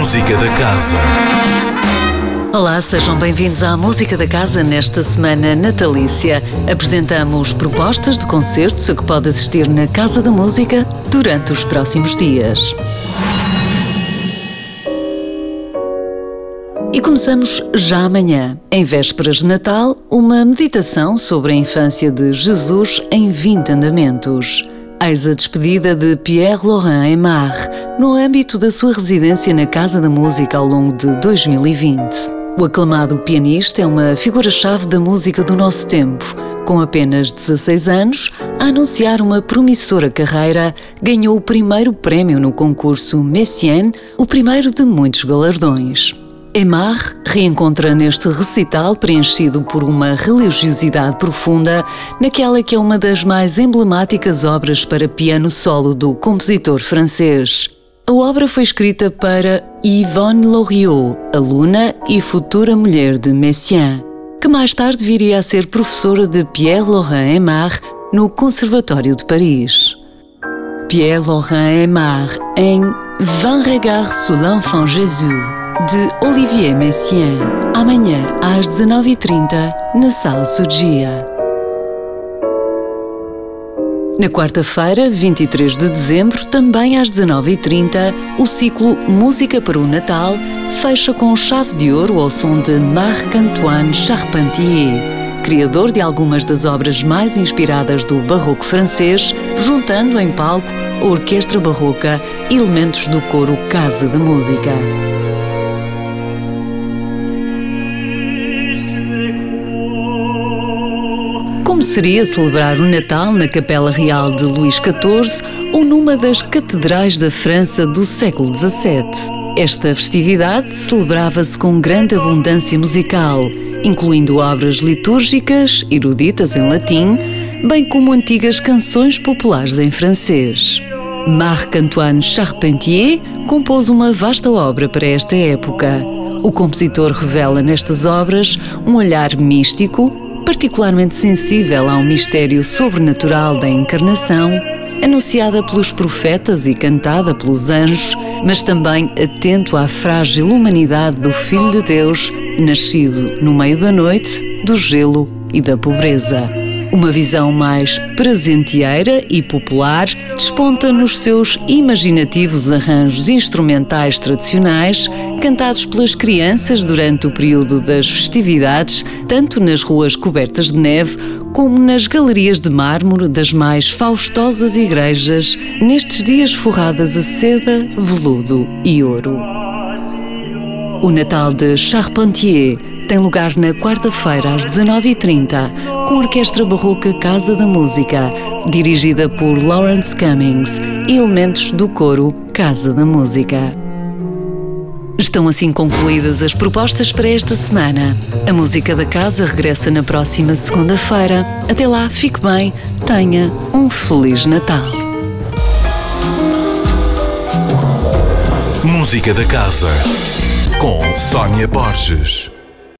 Música da Casa. Olá, sejam bem-vindos à Música da Casa nesta semana natalícia. Apresentamos propostas de concertos a que pode assistir na Casa da Música durante os próximos dias. E começamos já amanhã, em vésperas de Natal, uma meditação sobre a infância de Jesus em 20 andamentos. Eis a despedida de Pierre Laurent Aymar, no âmbito da sua residência na Casa da Música ao longo de 2020. O aclamado pianista é uma figura-chave da música do nosso tempo. Com apenas 16 anos, a anunciar uma promissora carreira, ganhou o primeiro prémio no concurso Messiaen, o primeiro de muitos galardões. Emar reencontra neste recital preenchido por uma religiosidade profunda naquela que é uma das mais emblemáticas obras para piano solo do compositor francês. A obra foi escrita para Yvonne Loriot, aluna e futura mulher de Messiaen, que mais tarde viria a ser professora de Pierre-Laurent Aimard no Conservatório de Paris. Pierre-Laurent Aimard em Vingt regards sur l'enfant Jésus de Olivier Messiaen, amanhã às 19h30 na Sala Sugia. Na quarta-feira, 23 de dezembro, também às 19h30, o ciclo Música para o Natal fecha com chave de ouro ao som de Marc-Antoine Charpentier, criador de algumas das obras mais inspiradas do barroco francês, juntando em palco a orquestra barroca elementos do coro Casa da Música. Seria celebrar o Natal na Capela Real de Luís XIV ou numa das catedrais da França do século XVII? Esta festividade celebrava-se com grande abundância musical, incluindo obras litúrgicas, eruditas em latim, bem como antigas canções populares em francês. Marc-Antoine Charpentier compôs uma vasta obra para esta época. O compositor revela nestas obras um olhar místico, particularmente sensível ao mistério sobrenatural da encarnação, anunciada pelos profetas e cantada pelos anjos, mas também atento à frágil humanidade do Filho de Deus, nascido no meio da noite, do gelo e da pobreza. Uma visão mais presenteeira e popular desponta nos seus imaginativos arranjos instrumentais tradicionais, cantados pelas crianças durante o período das festividades, tanto nas ruas cobertas de neve como nas galerias de mármore das mais faustosas igrejas, nestes dias forradas a seda, veludo e ouro. O Natal de Charpentier tem lugar na quarta-feira às 19h30 com a Orquestra Barroca Casa da Música, dirigida por Lawrence Cummings e elementos do coro Casa da Música. Estão assim concluídas as propostas para esta semana. A música da casa regressa na próxima segunda-feira. Até lá, fique bem, tenha um Feliz Natal. Música da Casa com Sónia Borges.